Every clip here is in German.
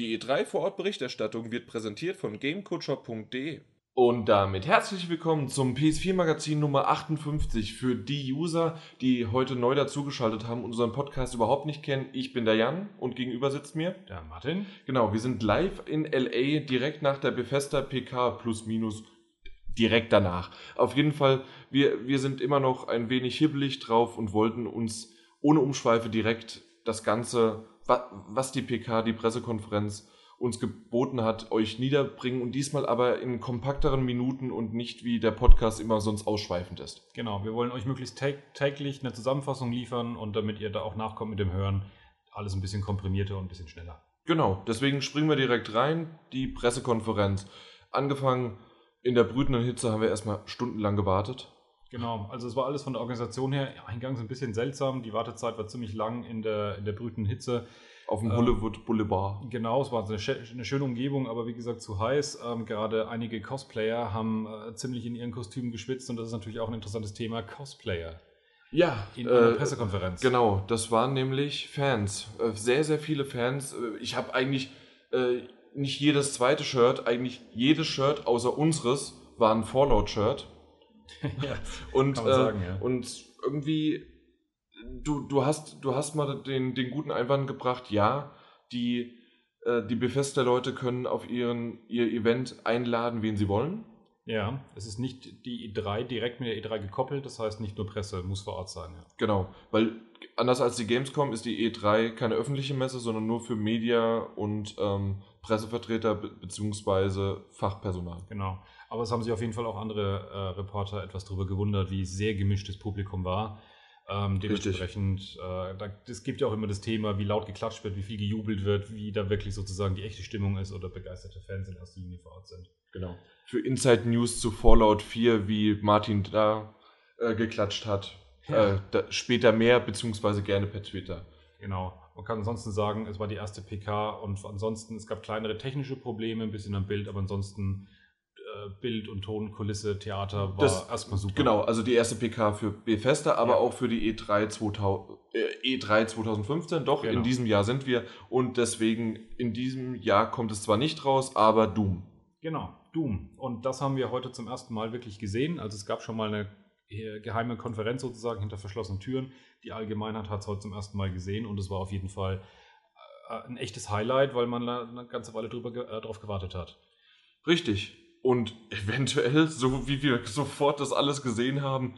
Die E3 Vorortberichterstattung wird präsentiert von gamecoacher.de. Und damit herzlich willkommen zum PS4 Magazin Nummer 58 für die User, die heute neu dazugeschaltet haben und unseren Podcast überhaupt nicht kennen. Ich bin der Jan und gegenüber sitzt mir der Martin. Genau, wir sind live in LA direkt nach der Bethesda PK plus minus direkt danach. Auf jeden Fall, wir, wir sind immer noch ein wenig hibbelig drauf und wollten uns ohne Umschweife direkt das Ganze was die PK, die Pressekonferenz uns geboten hat, euch niederbringen und diesmal aber in kompakteren Minuten und nicht wie der Podcast immer sonst ausschweifend ist. Genau, wir wollen euch möglichst täglich eine Zusammenfassung liefern und damit ihr da auch nachkommt mit dem Hören, alles ein bisschen komprimierter und ein bisschen schneller. Genau, deswegen springen wir direkt rein. Die Pressekonferenz. Angefangen in der brütenden Hitze haben wir erstmal stundenlang gewartet. Genau, also es war alles von der Organisation her eingangs ein bisschen seltsam. Die Wartezeit war ziemlich lang in der, in der brütenden Hitze. Auf dem Hollywood Boulevard. Genau, es war eine, eine, schöne Umgebung, aber wie gesagt zu heiß. Ähm, gerade einige Cosplayer haben äh, ziemlich in ihren Kostümen geschwitzt und das ist natürlich auch ein interessantes Thema, Cosplayer. Ja, in äh, einer Pressekonferenz. Genau, das waren nämlich Fans. Äh, sehr, sehr viele Fans. Äh, ich habe eigentlich äh, nicht jedes zweite Shirt, eigentlich jedes Shirt außer unseres war ein Fallout-Shirt. ja, und, man sagen, ja. und irgendwie du, du, hast, du hast mal den, den guten Einwand gebracht, ja, die, äh, die Bethesda-Leute können auf ihren, ihr Event einladen, wen sie wollen. Ja, es ist nicht die E3 direkt mit der E3 gekoppelt, das heißt nicht nur Presse muss vor Ort sein. Ja. Genau, weil anders als die Gamescom ist die E3 keine öffentliche Messe, sondern nur für Media und ähm, Pressevertreter bzw. Fachpersonal. Genau, aber es haben sich auf jeden Fall auch andere äh, Reporter etwas darüber gewundert, wie sehr gemischtes Publikum war. Ähm, dementsprechend, äh, da, es gibt ja auch immer das Thema, wie laut geklatscht wird, wie viel gejubelt wird, wie da wirklich sozusagen die echte Stimmung ist oder begeisterte Fans in erster Linie vor Ort sind. Genau. Für Inside News zu Fallout 4, wie Martin da äh, geklatscht hat, ja. äh, später mehr, beziehungsweise gerne per Twitter. Genau. Man kann ansonsten sagen, es war die erste PK und ansonsten, es gab kleinere technische Probleme, ein bisschen am Bild, aber ansonsten äh, Bild- und Tonkulisse, Theater war das, erstmal super. Genau, also die erste PK für Bethesda, aber ja. auch für die E3, 2000, äh, E3 2015. Doch, genau. in diesem Jahr sind wir und deswegen in diesem Jahr kommt es zwar nicht raus, aber Doom. Genau, Doom. Und das haben wir heute zum ersten Mal wirklich gesehen. Also es gab schon mal eine äh, geheime Konferenz sozusagen hinter verschlossenen Türen. Die Allgemeinheit hat es heute zum ersten Mal gesehen und es war auf jeden Fall äh, ein echtes Highlight, weil man eine ganze Weile drüber, äh, drauf gewartet hat. Richtig. Und eventuell, so wie wir sofort das alles gesehen haben,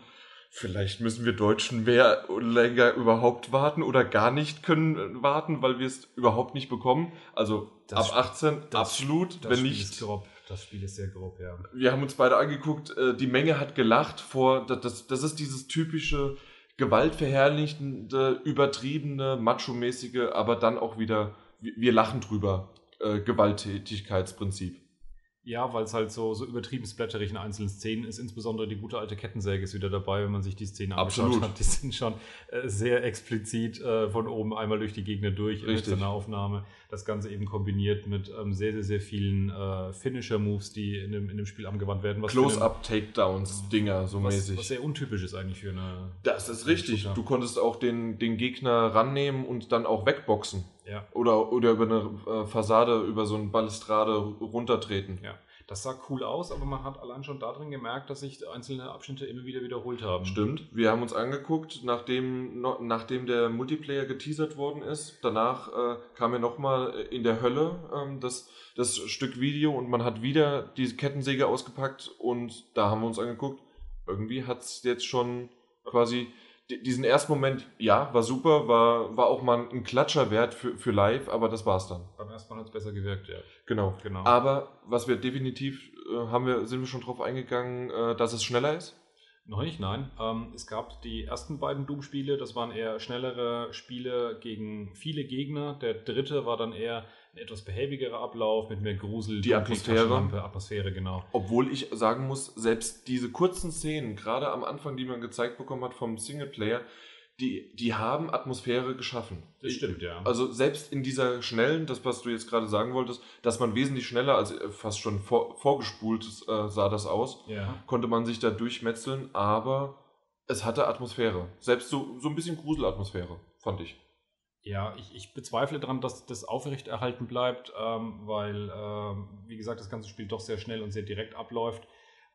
vielleicht müssen wir Deutschen mehr länger überhaupt warten oder gar nicht können warten, weil wir es überhaupt nicht bekommen. Also das ab 18 das, absolut, das wenn Spiel nicht. Ist grob. Das Spiel ist sehr grob, ja. Wir haben uns beide angeguckt, äh, die Menge hat gelacht vor, das, das ist dieses typische gewaltverherrlichende, übertriebene, macho-mäßige, aber dann auch wieder, wir lachen drüber, äh, Gewalttätigkeitsprinzip. Ja, weil es halt so, so übertrieben splatterig in einzelnen Szenen ist. Insbesondere die gute alte Kettensäge ist wieder dabei, wenn man sich die Szene anschaut hat. Die sind schon äh, sehr explizit äh, von oben einmal durch die Gegner durch Richtig. in der Aufnahme. Das Ganze eben kombiniert mit ähm, sehr, sehr, sehr vielen äh, Finisher-Moves, die in dem, in dem Spiel angewandt werden. Close-Up-Takedowns, Dinger, so was, mäßig. Was sehr untypisch ist eigentlich für eine. Das ist richtig. Du konntest auch den, den Gegner rannehmen und dann auch wegboxen. Ja. Oder, oder über eine äh, Fassade, über so eine Balustrade runtertreten. Ja. Das sah cool aus, aber man hat allein schon darin gemerkt, dass sich einzelne Abschnitte immer wieder wiederholt haben. Stimmt. Wir haben uns angeguckt, nachdem, nachdem der Multiplayer geteasert worden ist. Danach äh, kam ja nochmal in der Hölle ähm, das, das Stück Video und man hat wieder die Kettensäge ausgepackt und da haben wir uns angeguckt. Irgendwie hat es jetzt schon quasi diesen ersten Moment, ja, war super, war, war auch mal ein Klatscher wert für, für live, aber das war's dann. Beim ersten Mal hat es besser gewirkt, ja. Genau. genau. Aber was wir definitiv, äh, haben wir, sind wir schon drauf eingegangen, äh, dass es schneller ist? Noch nicht, nein. Ähm, es gab die ersten beiden Doom-Spiele, das waren eher schnellere Spiele gegen viele Gegner. Der dritte war dann eher ein etwas behäbigerer Ablauf mit mehr Grusel, die Atmosphäre. Atmosphäre, genau. Obwohl ich sagen muss, selbst diese kurzen Szenen, gerade am Anfang, die man gezeigt bekommen hat vom Singleplayer, die, die haben Atmosphäre geschaffen. Das stimmt, ja. Also selbst in dieser schnellen, das was du jetzt gerade sagen wolltest, dass man wesentlich schneller, also fast schon vor, vorgespult äh, sah das aus, ja. konnte man sich da durchmetzeln, aber es hatte Atmosphäre. Selbst so, so ein bisschen Gruselatmosphäre, fand ich. Ja, ich, ich bezweifle daran, dass das aufrechterhalten bleibt, ähm, weil, ähm, wie gesagt, das ganze Spiel doch sehr schnell und sehr direkt abläuft.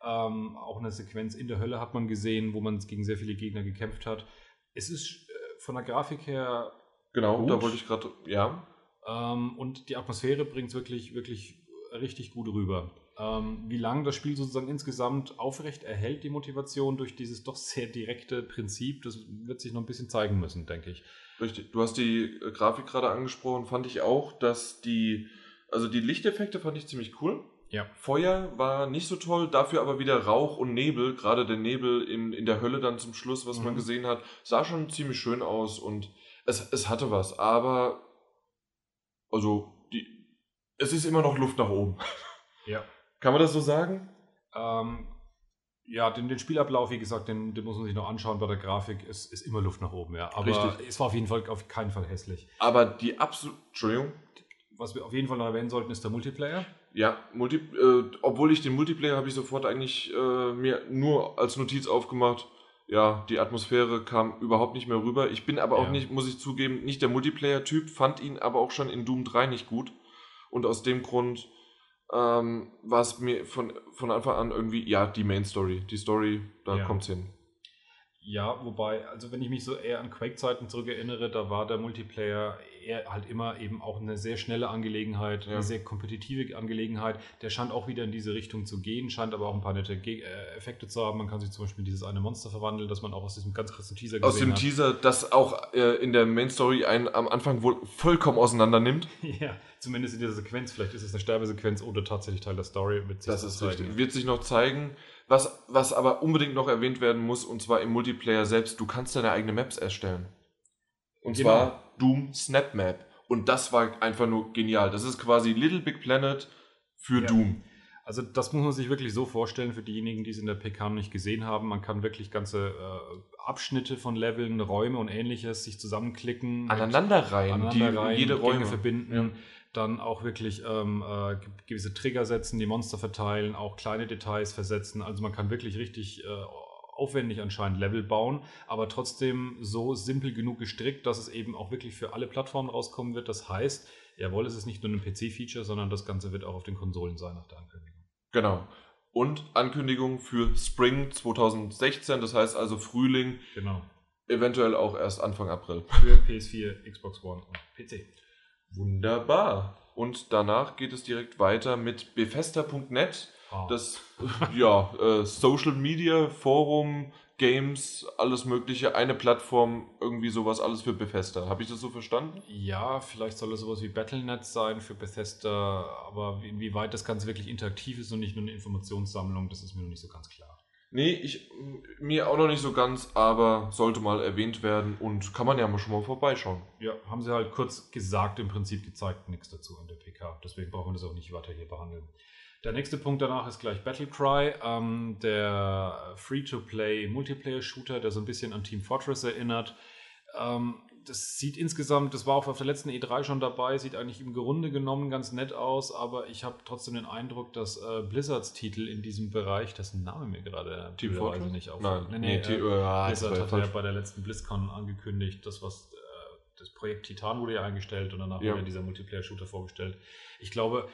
Ähm, auch eine Sequenz in der Hölle hat man gesehen, wo man gegen sehr viele Gegner gekämpft hat. Es ist äh, von der Grafik her. Genau, Gut. da wollte ich gerade, ja. Ähm, und die Atmosphäre bringt es wirklich, wirklich richtig gut rüber. Ähm, wie lange das Spiel sozusagen insgesamt aufrecht erhält, die Motivation durch dieses doch sehr direkte Prinzip, das wird sich noch ein bisschen zeigen müssen, denke ich. Richtig. Du hast die äh, Grafik gerade angesprochen, fand ich auch, dass die, also die Lichteffekte fand ich ziemlich cool. Ja. Feuer war nicht so toll, dafür aber wieder Rauch und Nebel, gerade der Nebel in, in der Hölle dann zum Schluss, was man Mhm. gesehen hat, sah schon ziemlich schön aus und es, es hatte was, aber also die, es ist immer noch Luft nach oben. Ja. Kann man das so sagen? Ähm, ja, den, den Spielablauf, wie gesagt, den, den muss man sich noch anschauen bei der Grafik. Es ist immer Luft nach oben, ja. Aber Richtig. es war auf jeden Fall auf keinen Fall hässlich. Aber die absolut, Entschuldigung, Was wir auf jeden Fall noch erwähnen sollten, ist der Multiplayer. Ja, Multi äh, obwohl ich den Multiplayer habe ich sofort eigentlich äh, mir nur als Notiz aufgemacht. Ja, die Atmosphäre kam überhaupt nicht mehr rüber. Ich bin aber auch Ja. nicht, muss ich zugeben, nicht der Multiplayer-Typ, fand ihn aber auch schon in Doom 3 nicht gut. Und aus dem Grund ähm, war es mir von, von Anfang an irgendwie, ja, die Main Story. Die Story, da Ja. kommt's hin. Ja, wobei, also wenn ich mich so eher an Quake-Zeiten zurückerinnere, da war der Multiplayer eher halt immer eben auch eine sehr schnelle Angelegenheit, Ja. eine sehr kompetitive Angelegenheit. Der scheint auch wieder in diese Richtung zu gehen, scheint aber auch ein paar nette Ge äh, Effekte zu haben. Man kann sich zum Beispiel dieses eine Monster verwandeln, das man auch aus diesem ganz kurzen Teaser Aus dem hat. Teaser, das auch äh, in der Main Story einen am Anfang wohl vollkommen auseinander nimmt. ja, zumindest in dieser Sequenz. Vielleicht ist es eine Sterbesequenz oder tatsächlich Teil der Story. Wird sich Das ist zeigen. richtig. Wird sich noch zeigen. Was, was aber unbedingt noch erwähnt werden muss, und zwar im Multiplayer selbst, du kannst deine eigene Maps erstellen. Und Genau. zwar Doom Snap Map. Und das war einfach nur genial. Das ist quasi Little Big Planet für Ja. Doom. Also das muss man sich wirklich so vorstellen für diejenigen, die es in der PK noch nicht gesehen haben. Man kann wirklich ganze äh, Abschnitte von Leveln, Räume und ähnliches sich zusammenklicken. Aneinanderreihen, aneinanderreihen, die jede Gänge Räume. verbinden, dann auch wirklich ähm, äh, ge- gewisse Trigger setzen, die Monster verteilen, auch kleine Details versetzen. Also man kann wirklich richtig äh, aufwendig anscheinend Level bauen, aber trotzdem so simpel genug gestrickt, dass es eben auch wirklich für alle Plattformen rauskommen wird. Das heißt, jawohl, es ist nicht nur ein PC-Feature, sondern das Ganze wird auch auf den Konsolen sein nach der Ankündigung. Genau. Und Ankündigung für Spring 2016, das heißt also Frühling, Genau. eventuell auch erst Anfang April. Für PS4, Xbox One und PC. Wunderbar. Und danach geht es direkt weiter mit Bethesda.net. Ah. Das ja, äh, Social Media, Forum, Games, alles Mögliche, eine Plattform, irgendwie sowas, alles für Bethesda. Habe ich das so verstanden? Ja, vielleicht soll es sowas wie Battlenet sein für Bethesda, aber wie- inwieweit das Ganze wirklich interaktiv ist und nicht nur eine Informationssammlung, das ist mir noch nicht so ganz klar. Nee, ich, mir auch noch nicht so ganz, aber sollte mal erwähnt werden und kann man ja mal schon mal vorbeischauen. Ja, haben sie halt kurz gesagt, im Prinzip gezeigt, nichts dazu an der PK. Deswegen brauchen wir das auch nicht weiter hier behandeln. Der nächste Punkt danach ist gleich Battlecry, ähm, der Free-to-Play Multiplayer-Shooter, der so ein bisschen an Team Fortress erinnert. Ähm, das sieht insgesamt, das war auch auf der letzten E3 schon dabei, sieht eigentlich im Grunde genommen ganz nett aus, aber ich habe trotzdem den Eindruck, dass äh, Blizzards Titel in diesem Bereich, dessen Name mir gerade Team Fortress? nicht auf. Nein, nee, nee, nee, äh, äh, Blizzard war ja bei der letzten BlizzCon angekündigt, das was äh, das Projekt Titan wurde ja eingestellt und danach Ja. wurde dieser Multiplayer-Shooter vorgestellt. Ich glaube,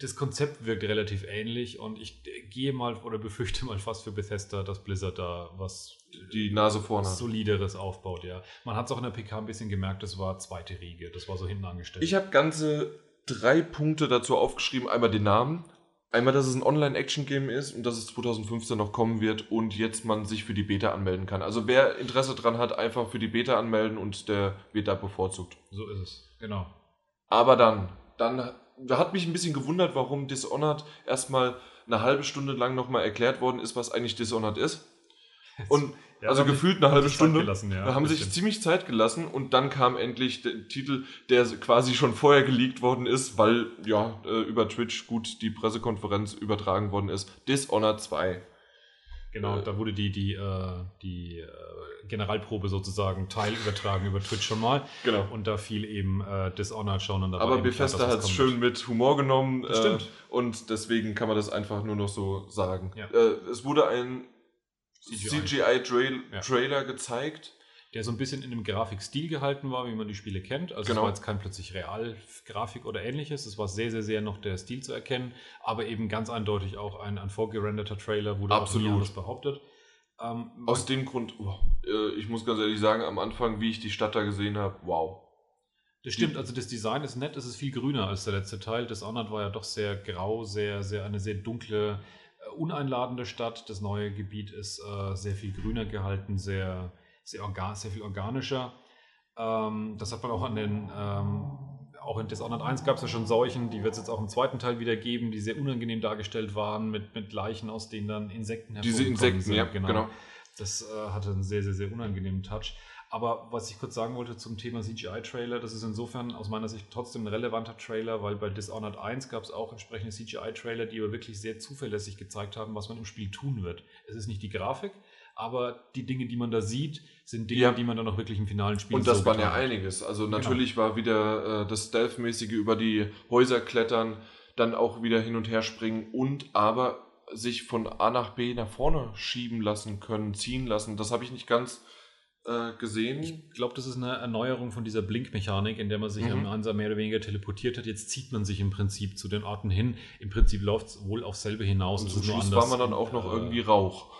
das Konzept wirkt relativ ähnlich und ich gehe mal oder befürchte mal fast für Bethesda, dass Blizzard da was Die Nase vorne hat. solideres aufbaut, ja. Man hat es auch in der PK ein bisschen gemerkt, das war zweite Riege, das war so hinten angestellt. Ich habe ganze drei Punkte dazu aufgeschrieben. Einmal den Namen, einmal, dass es ein Online-Action-Game ist und dass es 2015 noch kommen wird und jetzt man sich für die Beta anmelden kann. Also wer Interesse dran hat, einfach für die Beta anmelden und der wird da bevorzugt. so ist es, genau. Aber dann, dann da hat mich ein bisschen gewundert, warum Dishonored erstmal eine halbe Stunde lang nochmal erklärt worden ist, was eigentlich Dishonored ist. Und Ja, also gefühlt eine halbe Stunde. gelassen, ja, da haben sich ziemlich Zeit gelassen und dann kam endlich der Titel, der quasi schon vorher geleakt worden ist, weil ja äh, über Twitch gut die Pressekonferenz übertragen worden ist. Dishonored 2. Genau, Äh, da wurde die, die, äh, die äh, Generalprobe sozusagen teilübertragen über Twitch schon mal. Genau. Und da fiel eben äh, Dishonored schon. Und Aber Bethesda hat es schön mit Humor genommen. Das stimmt. Und deswegen kann man das einfach nur noch so sagen. Ja. Äh, es wurde ein CGI. CGI-Trailer Ja. Trailer gezeigt. Der so ein bisschen in einem Grafikstil gehalten war, wie man die Spiele kennt. Also Genau. es war jetzt kein plötzlich Realgrafik oder ähnliches. Es war sehr, sehr, sehr noch der Stil zu erkennen, aber eben ganz eindeutig auch ein, ein vorgerenderter Trailer, nie Absolut. anders behauptet. Ähm, Aus dem Grund, oh, ich muss ganz ehrlich sagen, am Anfang, wie ich die Stadt da gesehen habe, wow. Das stimmt, also das Design ist nett, es ist viel grüner als der letzte Teil. Dishonored war ja doch sehr grau, sehr, sehr eine sehr dunkle, äh, uneinladende Stadt. Das neue Gebiet ist äh, sehr viel grüner gehalten, sehr, sehr, orga sehr viel organischer. Ähm, das hat man auch an den, ähm, auch in Dishonored 1 gab es ja schon Seuchen, die wird es jetzt auch im zweiten Teil wieder geben, die sehr unangenehm dargestellt waren, mit, mit Leichen, aus denen dann Insekten Diese hervorgekommen Insekten, sind. ja, genau. Das äh, hatte einen sehr, sehr, sehr unangenehmen Touch. Aber was ich kurz sagen wollte zum Thema CGI-Trailer, das ist insofern aus meiner Sicht trotzdem ein relevanter Trailer, weil bei Dishonored 1 gab es auch entsprechende CGI-Trailer, die aber wirklich sehr zuverlässig gezeigt haben, was man im Spiel tun wird. Es ist nicht die Grafik, aber die Dinge, die man da sieht, sind Dinge, Ja. die man dann auch wirklich im finalen Spiel Und das so waren ja einiges. Also natürlich war wieder äh, das Stealth-mäßige über die Häuser klettern, dann auch wieder hin und her springen und aber sich von A nach B nach vorne schieben lassen können, ziehen lassen. Das habe ich nicht ganz äh, gesehen. Ich glaube, das ist eine Erneuerung von dieser Blinkmechanik, in der man sich Mhm. am Ansa mehr oder weniger teleportiert hat. Jetzt zieht man sich im Prinzip zu den Orten hin. Im Prinzip läuft es wohl auf selbe hinaus. Und zum Schluss war man dann auch noch Äh, irgendwie Rauch.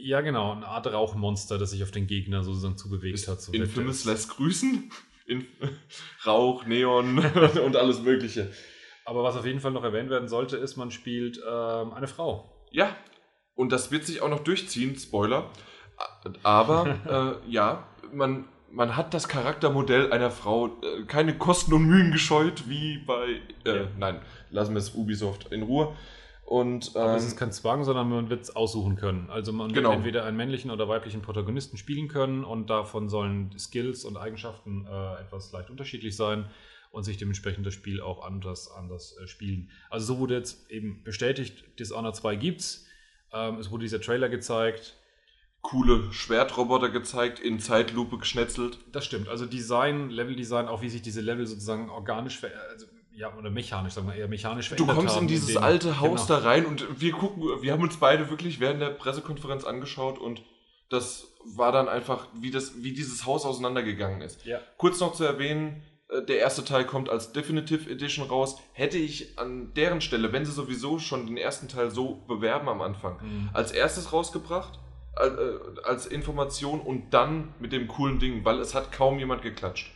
Ja, genau, eine Art Rauchmonster, das sich auf den Gegner sozusagen zubewegt Ist hat. So Infamous lässt grüßen. In Rauch, Neon und alles Mögliche. Aber was auf jeden Fall noch erwähnt werden sollte, ist, man spielt ähm, eine Frau. Ja, und das wird sich auch noch durchziehen, Spoiler. Aber äh, ja, man, man hat das Charaktermodell einer Frau äh, keine Kosten und Mühen gescheut, wie bei. Äh, Ja. Nein, lassen wir es Ubisoft in Ruhe. Und Aber ähm, es ist kein Zwang, sondern man wird es aussuchen können. Also man Genau. wird entweder einen männlichen oder weiblichen Protagonisten spielen können und davon sollen Skills und Eigenschaften äh, etwas leicht unterschiedlich sein und sich dementsprechend das Spiel auch anders, anders äh, spielen. Also so wurde jetzt eben bestätigt, Dishonored 2 gibt's. Ähm, es wurde dieser Trailer gezeigt. coole Schwertroboter gezeigt, in Zeitlupe geschnetzelt. Das stimmt. Also Design, Leveldesign, auch wie sich diese Level sozusagen organisch, ver also, ja, oder mechanisch, sagen wir eher mechanisch Du kommst in dieses indem- alte Haus genau. da rein und wir gucken, wir haben uns beide wirklich während der Pressekonferenz angeschaut und das war dann einfach, wie, das, wie dieses Haus auseinandergegangen ist. Ja. Kurz noch zu erwähnen, äh, der erste Teil kommt als Definitive Edition raus. Hätte ich an deren Stelle, wenn sie sowieso schon den ersten Teil so bewerben am Anfang, Mhm. als erstes rausgebracht, al- äh, als Information und dann mit dem coolen Ding, weil es hat kaum jemand geklatscht.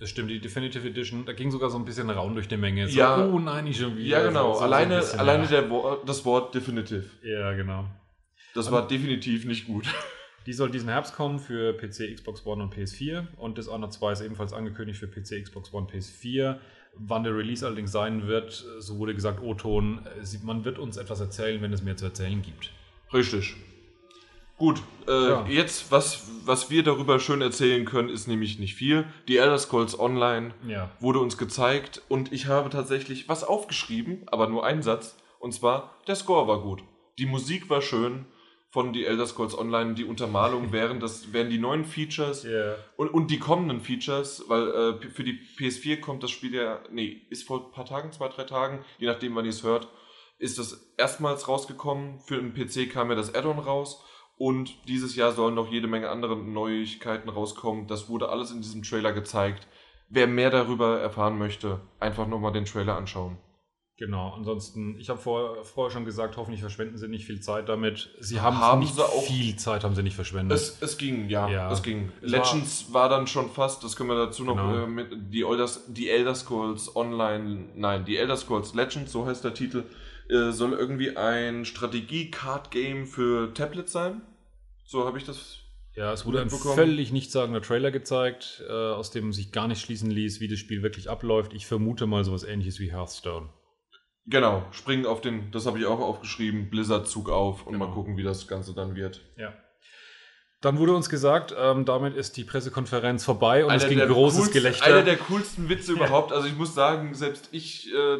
Das stimmt, die Definitive Edition, da ging sogar so ein bisschen Raun durch die Menge. So, Ja. oh nein, nicht schon wieder. Ja, genau. So- so- so ein alleine bisschen, alleine ja. Wo das Wort Definitive. Ja, genau. Das war definitiv nicht gut. Die soll diesen Herbst kommen für PC, Xbox One und PS4 und Dishonored 2 ist ebenfalls angekündigt für PC, Xbox One, PS4. Wann der Release allerdings sein wird, so wurde gesagt, O-Ton, äh, man wird uns etwas erzählen, wenn es mehr zu erzählen gibt. Richtig. Gut, äh, Ja. jetzt, was, was wir darüber schön erzählen können, ist nämlich nicht viel. Die Elder Scrolls Online Ja. wurde uns gezeigt und ich habe tatsächlich was aufgeschrieben, aber nur einen Satz. Und zwar, der Score war gut. Die Musik war schön von die Elder Scrolls Online. Die Untermalung wären, das wären die neuen Features Ja. und, und die kommenden Features, weil äh, für die PS4 kommt das Spiel ja, nee, ist vor ein paar Tagen, zwei, drei Tagen, je nachdem, wann ihr es hört, ist das erstmals rausgekommen. Für den PC kam ja das Add-on raus. Und dieses Jahr sollen noch jede Menge andere Neuigkeiten rauskommen. Das wurde alles in diesem Trailer gezeigt. Wer mehr darüber erfahren möchte, einfach nochmal den Trailer anschauen. Genau, ansonsten, ich habe vor, vorher schon gesagt, hoffentlich verschwenden sie nicht viel Zeit damit. Sie haben, Haben nicht sie auch- viel Zeit haben sie nicht verschwendet. Es, es ging, ja, Ja. es ging. Legends war, dann schon fast, das können wir dazu noch Genau. äh, mit die Elder, die Elder Scrolls Online, nein, die Elder Scrolls Legends, so heißt der Titel, äh, soll irgendwie ein Strategie-Card-Game für Tablet sein. So habe ich das. Ja, es wurde ein völlig nichtssagender Trailer gezeigt, äh, aus dem sich gar nicht schließen ließ, wie das Spiel wirklich abläuft. Ich vermute mal sowas ähnliches wie Hearthstone. Genau, springen auf den, das habe ich auch aufgeschrieben, Blizzard-Zug auf und Genau. mal gucken, wie das Ganze dann wird. Ja. Dann wurde uns gesagt, ähm, damit ist die Pressekonferenz vorbei und es ging großes coolsten, Gelächter. Einer der coolsten Witze überhaupt. Also ich muss sagen, selbst ich äh,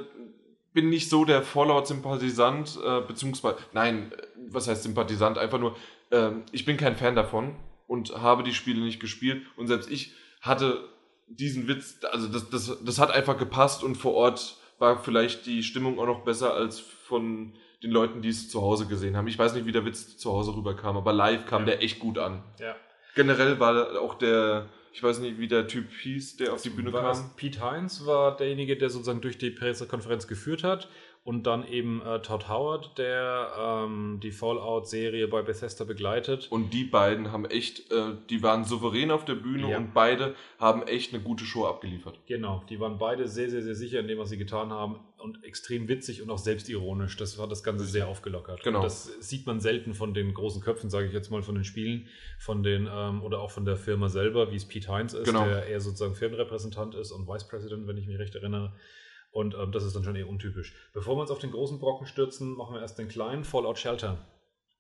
bin nicht so der Fallout-Sympathisant, äh, beziehungsweise, nein, äh, was heißt Sympathisant? Einfach nur, ähm, ich bin kein Fan davon und habe die Spiele nicht gespielt und selbst ich hatte diesen Witz, also das, das, das hat einfach gepasst und vor Ort war vielleicht die Stimmung auch noch besser als von den Leuten, die es zu Hause gesehen haben. Ich weiß nicht, wie der Witz zu Hause rüberkam, aber live kam Ja. der echt gut an. ja. Generell war auch der, ich weiß nicht, wie der Typ hieß, der auf die Bühne war kam. Pete Hines war derjenige, der sozusagen durch die Pressekonferenz geführt hat und dann eben äh, Todd Howard, der ähm, die Fallout-Serie bei Bethesda begleitet. Und die beiden haben echt, äh, die waren souverän auf der Bühne Ja. und beide haben echt eine gute Show abgeliefert. Genau, die waren beide sehr, sehr, sehr sicher in dem, was sie getan haben und extrem witzig und auch selbstironisch. Das hat das Ganze sehr aufgelockert. Genau. Und das sieht man selten von den großen Köpfen, sage ich jetzt mal, von den Spielen, von den ähm, oder auch von der Firma selber, wie es Pete Hines ist, Genau. der eher sozusagen Firmenrepräsentant ist und Vice President, wenn ich mich recht erinnere. Und ähm, das ist dann schon eher untypisch. Bevor wir uns auf den großen Brocken stürzen, machen wir erst den kleinen Fallout Shelter.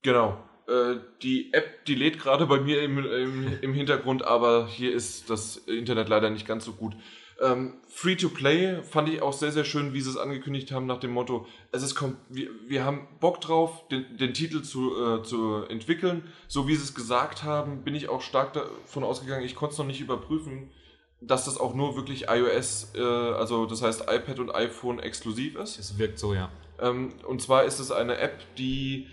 Genau. Äh, die App, die lädt gerade bei mir im, im, im Hintergrund, aber hier ist das Internet leider nicht ganz so gut. Ähm, Free to Play fand ich auch sehr, sehr schön, wie sie es angekündigt haben, nach dem Motto: Es ist wir, wir haben Bock drauf, den, den Titel zu, äh, zu entwickeln. So wie sie es gesagt haben, bin ich auch stark davon ausgegangen. Ich konnte es noch nicht überprüfen, dass das auch nur wirklich iOS, äh, also das heißt iPad und iPhone exklusiv ist. Es wirkt so, ja. Ähm, und zwar ist es eine App, die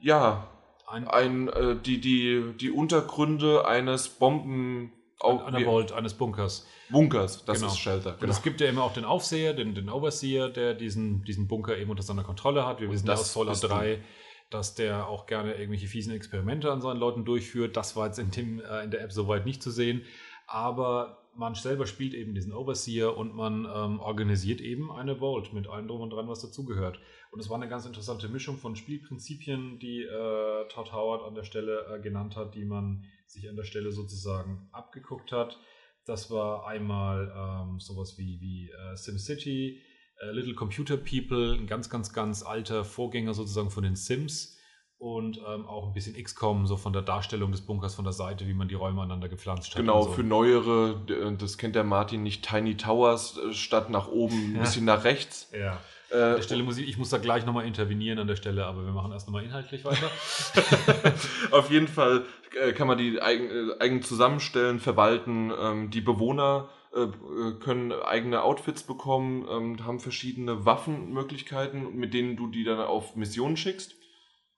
ja Ein, ein, äh, die, die, die Untergründe eines Bomben auch einer Vault eines Bunkers. Bunkers, das Genau. ist Shelter. Und es gibt ja immer auch den Aufseher, den, den Overseer, der diesen, diesen Bunker eben unter seiner Kontrolle hat. Wir wissen ja das aus Fallout bist du. 3, dass der auch gerne irgendwelche fiesen Experimente an seinen Leuten durchführt. Das war jetzt in, dem, äh, in der App soweit nicht zu sehen. Aber man selber spielt eben diesen Overseer und man ähm, organisiert eben eine Vault mit allem drum und dran, was dazugehört. Und es war eine ganz interessante Mischung von Spielprinzipien, die äh, Todd Howard an der Stelle äh, genannt hat, die man sich an der Stelle sozusagen abgeguckt hat. Das war einmal ähm, sowas wie, wie äh, SimCity, äh, Little Computer People, ein ganz, ganz, ganz alter Vorgänger sozusagen von den Sims und ähm, auch ein bisschen XCOM, so von der Darstellung des Bunkers von der Seite, wie man die Räume aneinander gepflanzt hat. Genau, so. für neuere, d- das kennt der Martin nicht, Tiny Towers äh, statt nach oben, ein Ja. bisschen nach rechts. Ja. Äh, An der Stelle muss ich, ich muss da gleich nochmal intervenieren an der Stelle, aber wir machen erst nochmal inhaltlich weiter. Auf jeden Fall äh, kann man die eigen, äh, eigen zusammenstellen, verwalten. Ähm, die Bewohner äh, äh, können eigene Outfits bekommen, ähm, haben verschiedene Waffenmöglichkeiten, mit denen du die dann auf Missionen schickst.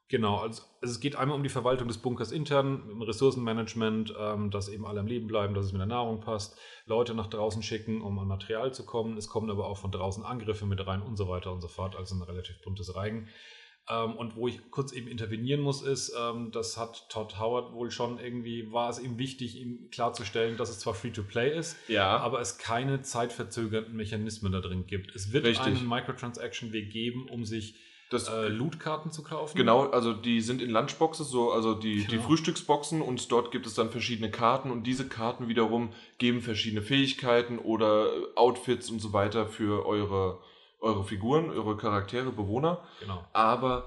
Genau, also, also es geht einmal um die Verwaltung des Bunkers intern, im Ressourcenmanagement, ähm, dass eben alle am Leben bleiben, dass es mit der Nahrung passt, Leute nach draußen schicken, um an Material zu kommen. Es kommen aber auch von draußen Angriffe mit rein und so weiter und so fort, also ein relativ buntes Reigen. Ähm, und wo ich kurz eben intervenieren muss, ist, ähm, das hat Todd Howard wohl schon irgendwie, war es ihm wichtig, ihm klarzustellen, dass es zwar Free-to-Play ist, Ja. aber es keine zeitverzögernden Mechanismen da drin gibt. Es wird Richtig. einen Microtransaction-Weg geben, um sich Das, äh, Lootkarten zu kaufen. Genau, also die sind in Lunchboxes, so, also die, die Genau. Frühstücksboxen und dort gibt es dann verschiedene Karten und diese Karten wiederum geben verschiedene Fähigkeiten oder Outfits und so weiter für eure, eure Figuren, eure Charaktere, Bewohner. Genau. Aber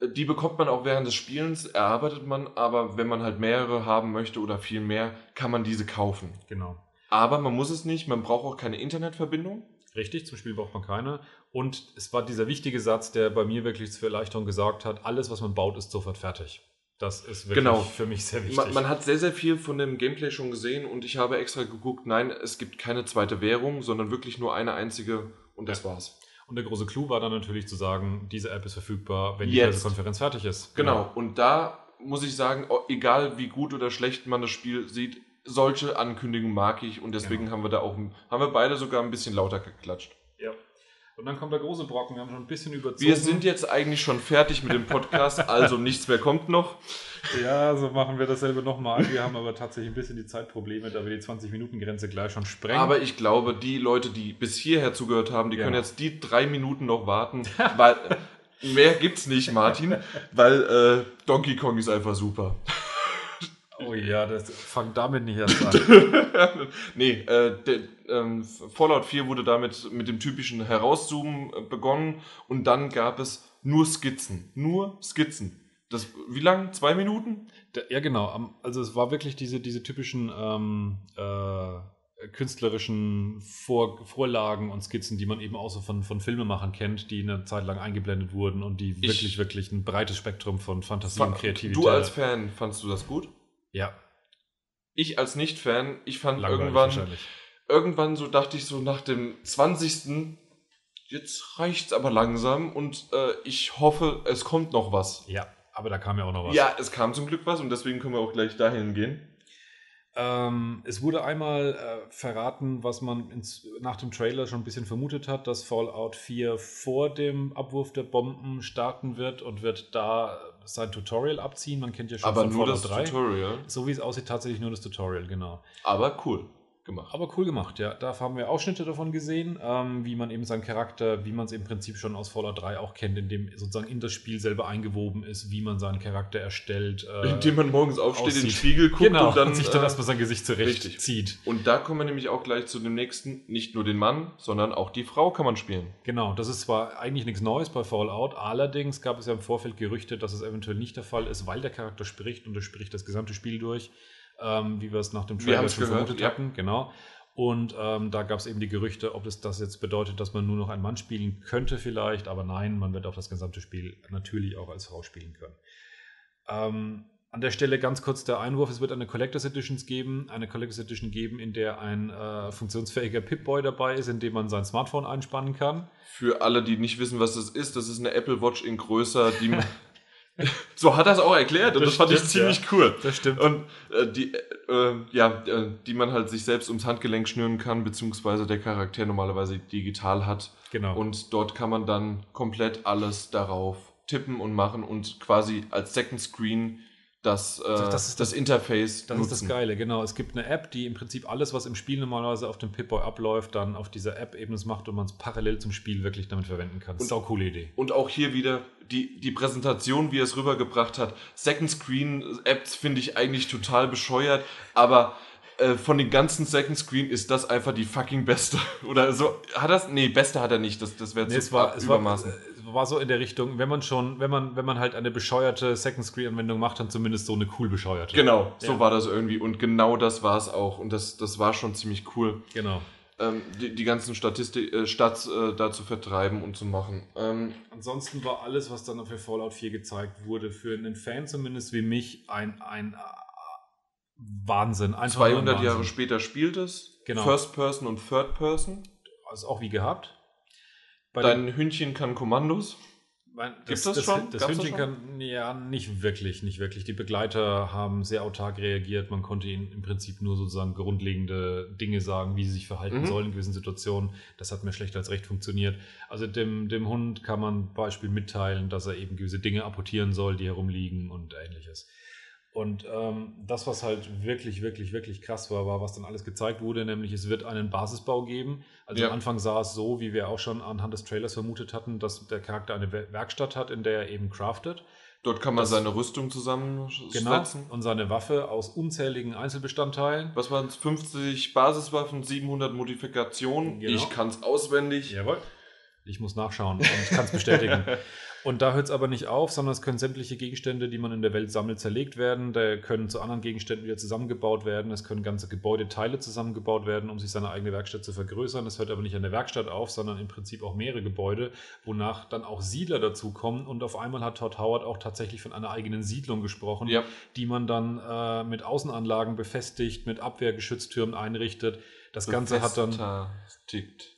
äh, die bekommt man auch während des Spielens, erarbeitet man, aber wenn man halt mehrere haben möchte oder viel mehr, kann man diese kaufen. Genau. Aber man muss es nicht, man braucht auch keine Internetverbindung. Richtig, zum Spiel braucht man keine. Und es war dieser wichtige Satz, der bei mir wirklich für Erleichterung gesagt hat, alles, was man baut, ist sofort fertig. Das ist wirklich Genau. für mich sehr wichtig. Man, man hat sehr, sehr viel von dem Gameplay schon gesehen und ich habe extra geguckt, nein, es gibt keine zweite Währung, sondern wirklich nur eine einzige und das war's. und der große Clou war dann natürlich zu sagen, diese App ist verfügbar, wenn die. Pressekonferenz fertig ist. Genau, und da muss ich sagen, egal wie gut oder schlecht man das Spiel sieht, solche Ankündigungen mag ich und deswegen Genau. haben wir da auch, haben wir beide sogar ein bisschen lauter geklatscht. Ja. Und dann kommt der große Brocken, wir haben schon ein bisschen überzogen. Wir sind jetzt eigentlich schon fertig mit dem Podcast, also nichts mehr kommt noch. Ja, so machen wir dasselbe nochmal. Wir haben aber tatsächlich ein bisschen die Zeitprobleme, da wir die 20-Minuten-Grenze gleich schon sprengen. Aber ich glaube, die Leute, die bis hierher zugehört haben, die Ja. können jetzt die drei Minuten noch warten, weil mehr gibt's nicht, Martin, weil äh, Donkey Kong ist einfach super. Oh ja, das fang damit nicht erst an. nee, äh, der, ähm, Fallout 4 wurde damit mit dem typischen Herauszoomen äh, begonnen und dann gab es nur Skizzen. Nur Skizzen. Das, wie lang? Zwei Minuten? Da- Ja, genau. Also es war wirklich diese, diese typischen ähm, äh, künstlerischen Vor Vorlagen und Skizzen, die man eben auch so von, von Filmemachern kennt, die eine Zeit lang eingeblendet wurden und die wirklich, wirklich ein breites Spektrum von Fantasie und Kreativität. Du als Fan, fandst du das gut? Ja, Ich als Nicht-Fan, ich fand langweilig irgendwann, irgendwann so dachte ich so nach dem 20. Jetzt reicht's aber langsam und äh, ich hoffe, es kommt noch was. Ja, aber da kam ja auch noch was. Ja, es kam zum Glück was und deswegen können wir auch gleich dahin gehen. Ähm, es wurde einmal äh, verraten, was man ins, nach dem Trailer schon ein bisschen vermutet hat, dass Fallout 4 vor dem Abwurf der Bomben starten wird und wird da sein Tutorial abziehen. Man kennt ja schon Aber von nur Fallout das 3. Tutorial. So wie es aussieht, tatsächlich nur das Tutorial, genau. Aber cool gemacht. Aber cool gemacht, ja. Da haben wir Ausschnitte davon gesehen, ähm, wie man eben seinen Charakter, wie man es im Prinzip schon aus Fallout 3 auch kennt, indem sozusagen in das Spiel selber eingewoben ist, wie man seinen Charakter erstellt. Äh, Indem man morgens aufsteht, in den aussieht. Spiegel guckt genau, und dann. sich dann äh, erstmal sein Gesicht zurecht richtig. zieht. und da kommen wir nämlich auch gleich zu dem nächsten. Nicht nur den Mann, sondern auch die Frau kann man spielen. Genau, das ist zwar eigentlich nichts Neues bei Fallout, allerdings gab es ja im Vorfeld Gerüchte, dass es eventuell nicht der Fall ist, weil der Charakter spricht und er spricht das gesamte Spiel durch, ähm, wie wir es nach dem Trailer schon gehört, vermutet ja. hatten. Genau. Und ähm, da gab es eben die Gerüchte, ob es das jetzt bedeutet, dass man nur noch einen Mann spielen könnte vielleicht, aber nein, man wird auch das gesamte Spiel natürlich auch als Frau spielen können. Ähm, an der Stelle ganz kurz der Einwurf, es wird eine Collectors Editions geben, eine Collectors Edition geben, in der ein äh, funktionsfähiger Pip-Boy dabei ist, in dem man sein Smartphone einspannen kann. Für alle, die nicht wissen, was das ist, das ist eine Apple Watch in größer, die. so hat er es auch erklärt und das, Das fand ich stimmt, ziemlich cool. Das stimmt. Und äh, die, äh, ja, äh, die man halt sich selbst ums Handgelenk schnüren kann, beziehungsweise der Charakter normalerweise digital hat. Genau. Und dort kann man dann komplett alles darauf tippen und machen und quasi als Second Screen das, äh, Das das, ist das- Interface Das nutzen. ist das Geile, genau. Es gibt eine App, die im Prinzip alles, was im Spiel normalerweise auf dem Pip-Boy abläuft, dann auf dieser App eben das macht und man es parallel zum Spiel wirklich damit verwenden kann. Das ist Und- auch eine coole Idee. Und auch hier wieder die, die Präsentation, wie er es rübergebracht hat. Second Screen Apps finde ich eigentlich total bescheuert, aber äh, von den ganzen Second Screen ist das einfach die fucking beste. Oder so. Hat das? Nee, beste hat er nicht. Das, das wäre Nee, zu es, war, es, war, war so in der Richtung, wenn man schon, wenn man, wenn man halt eine bescheuerte Second-Screen-Anwendung macht, dann zumindest so eine cool bescheuerte. Genau, so Ja. war das irgendwie. Und genau das war es auch. Und das, das war schon ziemlich cool, Genau. ähm, die, die ganzen Statistik, äh, Stats äh, da zu vertreiben und zu machen. Ähm, Ansonsten war alles, was dann für Fallout 4 gezeigt wurde, für einen Fan zumindest wie mich ein, ein äh, Wahnsinn. Einfach nur ein 200 Jahre Wahnsinn. später spielt es. Genau. First Person und Third Person. Also auch wie gehabt. Dein Hündchen kann Kommandos. Mein, Gibt's das schon? Das das Hündchen kann, ja, nicht wirklich, nicht wirklich. Die Begleiter haben sehr autark reagiert. Man konnte ihnen im Prinzip nur sozusagen grundlegende Dinge sagen, wie sie sich verhalten Mhm. sollen in gewissen Situationen. Das hat mir schlechter als recht funktioniert. Also dem, dem Hund kann man Beispiel mitteilen, dass er eben gewisse Dinge apportieren soll, die herumliegen und ähnliches. Und ähm, das, was halt wirklich, wirklich, wirklich krass war, war, was dann alles gezeigt wurde, nämlich es wird einen Basisbau geben. Also Ja. am Anfang sah es so, wie wir auch schon anhand des Trailers vermutet hatten, dass der Charakter eine Wer- Werkstatt hat, in der er eben craftet. Dort kann man Das- seine Rüstung zusammensetzen. Genau. Und seine Waffe aus unzähligen Einzelbestandteilen. Was waren es? 50 Basiswaffen, 700 Modifikationen. Genau. Ich kann es auswendig. Jawohl. Ich muss nachschauen und kann es bestätigen. Und da hört es aber nicht auf, sondern es können sämtliche Gegenstände, die man in der Welt sammelt, zerlegt werden. Da können zu anderen Gegenständen wieder zusammengebaut werden. Es können ganze Gebäudeteile zusammengebaut werden, um sich seine eigene Werkstatt zu vergrößern. Es hört aber nicht an der Werkstatt auf, sondern im Prinzip auch mehrere Gebäude, wonach dann auch Siedler dazukommen. Und auf einmal hat Todd Howard auch tatsächlich von einer eigenen Siedlung gesprochen, Ja. die man dann äh, mit Außenanlagen befestigt, mit Abwehrgeschütztürmen einrichtet. Das Ganze hat dann. Tickt.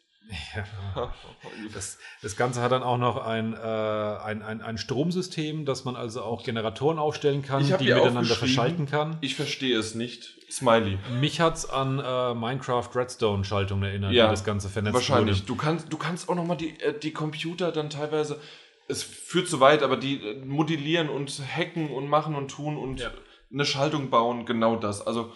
Ja, das, das Ganze hat dann auch noch ein, äh, ein, ein, ein Stromsystem, dass man also auch Generatoren aufstellen kann, die miteinander verschalten kann. Ich verstehe es nicht. Smiley. Mich hat es an äh, Minecraft Redstone-Schaltungen erinnert, Ja, wie das Ganze vernetzt Wahrscheinlich. wurde. Du kannst, du kannst auch nochmal die, äh, die Computer dann teilweise, es führt zu weit, aber die äh, modellieren und hacken und machen und tun und Ja. eine Schaltung bauen, genau das. Also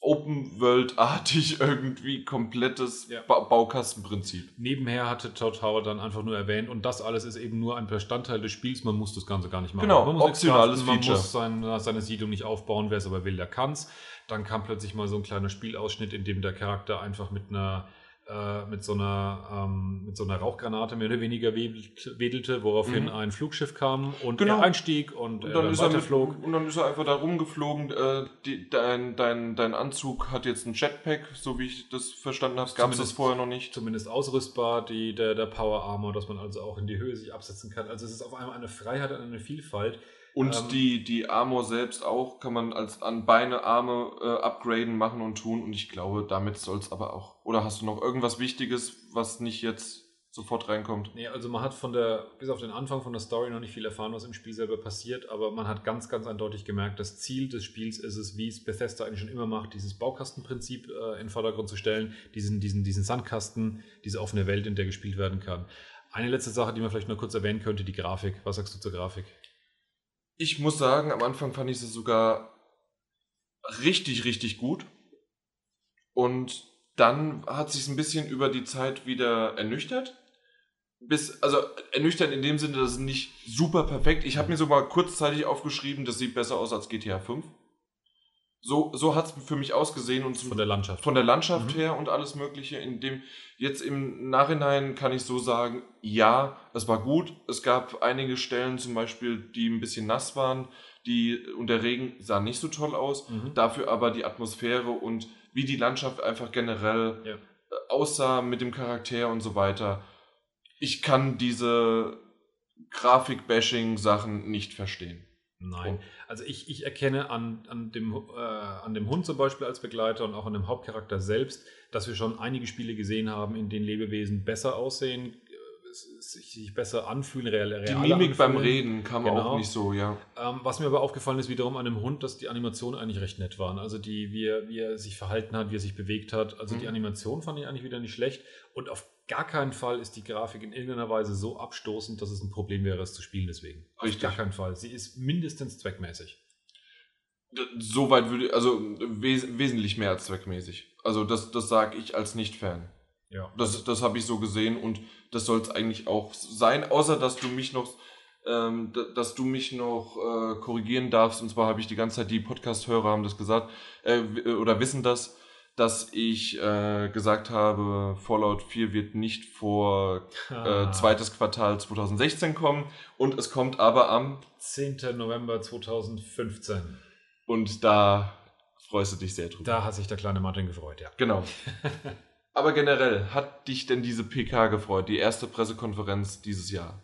Open World-artig irgendwie komplettes Ja. ba Baukastenprinzip. Nebenher hatte Todd Howard dann einfach nur erwähnt, und das alles ist eben nur ein Bestandteil des Spiels, man muss das Ganze gar nicht machen. Genau, man muss optionales craften, man Feature. muss sein, seine Siedlung nicht aufbauen, wer es aber will, der kann's. Dann kam plötzlich mal so ein kleiner Spielausschnitt, in dem der Charakter einfach mit einer äh, mit so einer ähm, mit so einer Rauchgranate mehr oder weniger wedelt- wedelte, woraufhin Mhm. ein Flugschiff kam und Genau. er einstieg und, Und er dann, dann ist er mit, und dann ist er einfach da rumgeflogen. Äh, die, dein, dein, dein Anzug hat jetzt ein Jetpack, so wie ich das verstanden habe. Gab es das vorher noch nicht. zumindest ausrüstbar, die, der, der Power Armor, dass man also auch in die Höhe sich absetzen kann. Also es ist auf einmal eine Freiheit und eine Vielfalt. Und Ähm, die, die Armor selbst auch kann man als an Beine, Arme äh, upgraden, machen und tun. Und ich glaube, damit soll es aber auch. Oder hast du noch irgendwas Wichtiges, was nicht jetzt sofort reinkommt. Nee, also man hat von der, bis auf den Anfang von der Story noch nicht viel erfahren, was im Spiel selber passiert, aber man hat ganz, ganz eindeutig gemerkt, das Ziel des Spiels ist es, wie es Bethesda eigentlich schon immer macht, dieses Baukastenprinzip äh, in den Vordergrund zu stellen, diesen, diesen, diesen Sandkasten, diese offene Welt, in der gespielt werden kann. Eine letzte Sache, die man vielleicht nur kurz erwähnen könnte, die Grafik. Was sagst du zur Grafik? Ich muss sagen, am Anfang fand ich sie sogar richtig, richtig gut. Und dann hat sich ein bisschen über die Zeit wieder ernüchtert. Bis, also ernüchtert in dem Sinne, dass es nicht super perfekt. Ich habe mir sogar kurzzeitig aufgeschrieben, das sieht besser aus als GTA 5. So, so hat es für mich ausgesehen und Von der Landschaft. von der Landschaft Mhm. her und alles Mögliche. In dem jetzt im Nachhinein kann ich so sagen, ja, es war gut. Es gab einige Stellen zum Beispiel, die ein bisschen nass waren, die und der Regen sah nicht so toll aus. Mhm. Dafür aber die Atmosphäre und wie die Landschaft einfach generell Ja. äh, aussah mit dem Charakter und so weiter. Ich kann diese Grafik-Bashing-Sachen nicht verstehen. Nein. Also ich, ich erkenne an, an, dem, äh, an dem Hund zum Beispiel als Begleiter und auch an dem Hauptcharakter selbst, dass wir schon einige Spiele gesehen haben, in denen Lebewesen besser aussehen, äh, sich, besser anfühlen, real, real Die Mimik beim anfühlen. Reden kam Genau. auch nicht so, ja. Ähm, was mir aber aufgefallen ist wiederum an dem Hund, dass die Animationen eigentlich recht nett waren. Also die, wie er, wie er sich verhalten hat, wie er sich bewegt hat. Also Mhm. die Animation fand ich eigentlich wieder nicht schlecht. Und auf gar keinen Fall ist die Grafik in irgendeiner Weise so abstoßend, dass es ein Problem wäre, es zu spielen deswegen. Richtig. Auf gar keinen Fall. Sie ist mindestens zweckmäßig. Soweit würde also wes wesentlich mehr als zweckmäßig. Also das, das sage ich als Nicht-Fan. Ja. Das, das habe ich so gesehen und das soll es eigentlich auch sein, außer dass du mich noch, ähm, dass du mich noch äh, korrigieren darfst. Und zwar habe ich die ganze Zeit, die Podcast-Hörer haben das gesagt, äh, oder wissen das, dass ich äh, gesagt habe, Fallout 4 wird nicht vor Ah. äh, zweites Quartal 2016 kommen und es kommt aber am 10. November 2015. und da freust du dich sehr drüber. Da hat sich der kleine Martin gefreut, ja. Genau. Aber generell, hat dich denn diese PK gefreut, die erste Pressekonferenz dieses Jahr?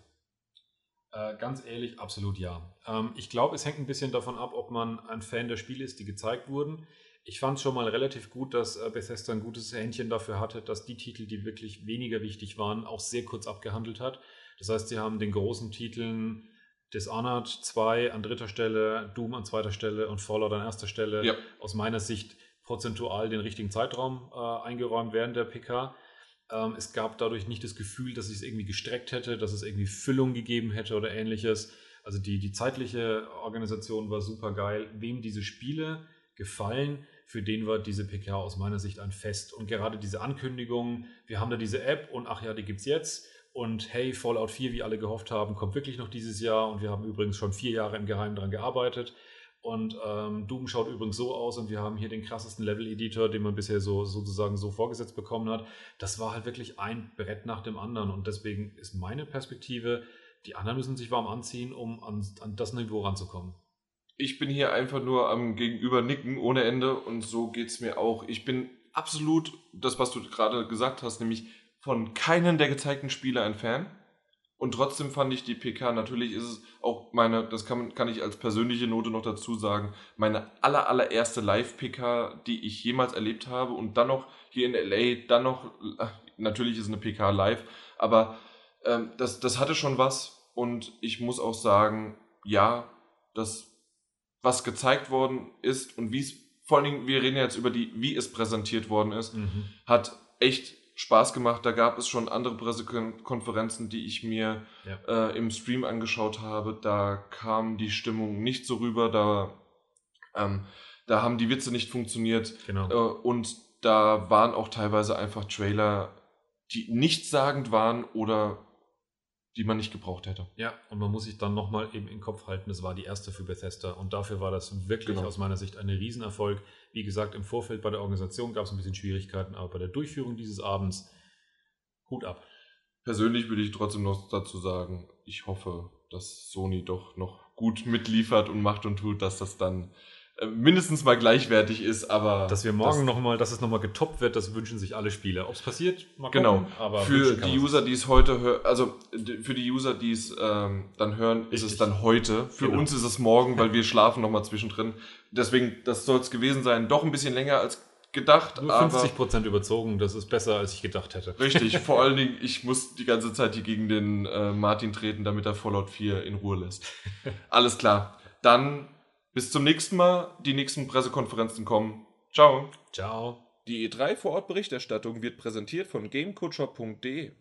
Äh, ganz ehrlich, absolut ja. Ähm, ich glaube, es hängt ein bisschen davon ab, ob man ein Fan der Spiele ist, die gezeigt wurden. Ich fand es schon mal relativ gut, dass äh, Bethesda ein gutes Händchen dafür hatte, dass die Titel, die wirklich weniger wichtig waren, auch sehr kurz abgehandelt hat. Das heißt, sie haben den großen Titeln Dishonored 2 an dritter Stelle, Doom an zweiter Stelle und Fallout an erster Stelle Ja. aus meiner Sicht prozentual den richtigen Zeitraum äh, eingeräumt während der PK. Ähm, es gab dadurch nicht das Gefühl, dass es irgendwie gestreckt hätte, dass es irgendwie Füllung gegeben hätte oder ähnliches. Also die, die zeitliche Organisation war super geil. Wem diese Spiele gefallen, für den war diese PK aus meiner Sicht ein Fest. Und gerade diese Ankündigung, wir haben da diese App und ach ja, die gibt's jetzt. Und hey, Fallout 4, wie alle gehofft haben, kommt wirklich noch dieses Jahr. Und wir haben übrigens schon vier Jahre im Geheimen dran gearbeitet. Und ähm, Doom schaut übrigens so aus und wir haben hier den krassesten Level-Editor, den man bisher so sozusagen so vorgesetzt bekommen hat. Das war halt wirklich ein Brett nach dem anderen. Und deswegen ist meine Perspektive, die anderen müssen sich warm anziehen, um an, an das Niveau ranzukommen. Ich bin hier einfach nur am Gegenüber nicken ohne Ende und so geht's mir auch. Ich bin absolut, das was du gerade gesagt hast, nämlich von keinem der gezeigten Spiele ein Fan. Und trotzdem fand ich die PK, natürlich ist es auch meine, das kann, kann ich als persönliche Note noch dazu sagen, meine aller, allererste Live-PK, die ich jemals erlebt habe und dann noch hier in LA, dann noch, natürlich ist eine PK live, aber ähm, das, das hatte schon was und ich muss auch sagen, ja, das, was gezeigt worden ist und wie es, vor allen Dingen, wir reden jetzt über die, wie es präsentiert worden ist, Mhm. hat echt Spaß gemacht. Da gab es schon andere Pressekonferenzen, die ich mir Ja. äh, im Stream angeschaut habe. Da kam die Stimmung nicht so rüber. Da, ähm, da haben die Witze nicht funktioniert. Genau. Äh, und da waren auch teilweise einfach Trailer, die nichtssagend waren oder die man nicht gebraucht hätte. Ja, und man muss sich dann nochmal eben im Kopf halten, das war die erste für Bethesda und dafür war das wirklich Genau. aus meiner Sicht ein Riesenerfolg. Wie gesagt, im Vorfeld bei der Organisation gab es ein bisschen Schwierigkeiten, aber bei der Durchführung dieses Abends Hut ab. Persönlich würde ich trotzdem noch dazu sagen, ich hoffe, dass Sony doch noch gut mitliefert und macht und tut, dass das dann mindestens mal gleichwertig ist, aber Dass wir morgen nochmal, dass es nochmal getoppt wird, das wünschen sich alle Spieler. Ob es passiert, mal gucken, Genau. aber für die User, die es heute hören, also für die User, die es ähm, dann hören, ist es Richtig. dann heute. Für Genau. uns ist es morgen, weil wir schlafen nochmal zwischendrin. Deswegen, das soll es gewesen sein. Doch ein bisschen länger als gedacht, Nur aber 50% überzogen, das ist besser, als ich gedacht hätte. richtig. Vor allen Dingen, ich muss die ganze Zeit hier gegen den äh, Martin treten, damit er Fallout 4 in Ruhe lässt. Alles klar. Dann bis zum nächsten Mal. Die nächsten Pressekonferenzen kommen. Ciao. Ciao. Die E3 vor Ort Berichterstattung wird präsentiert von gamecoachop.de.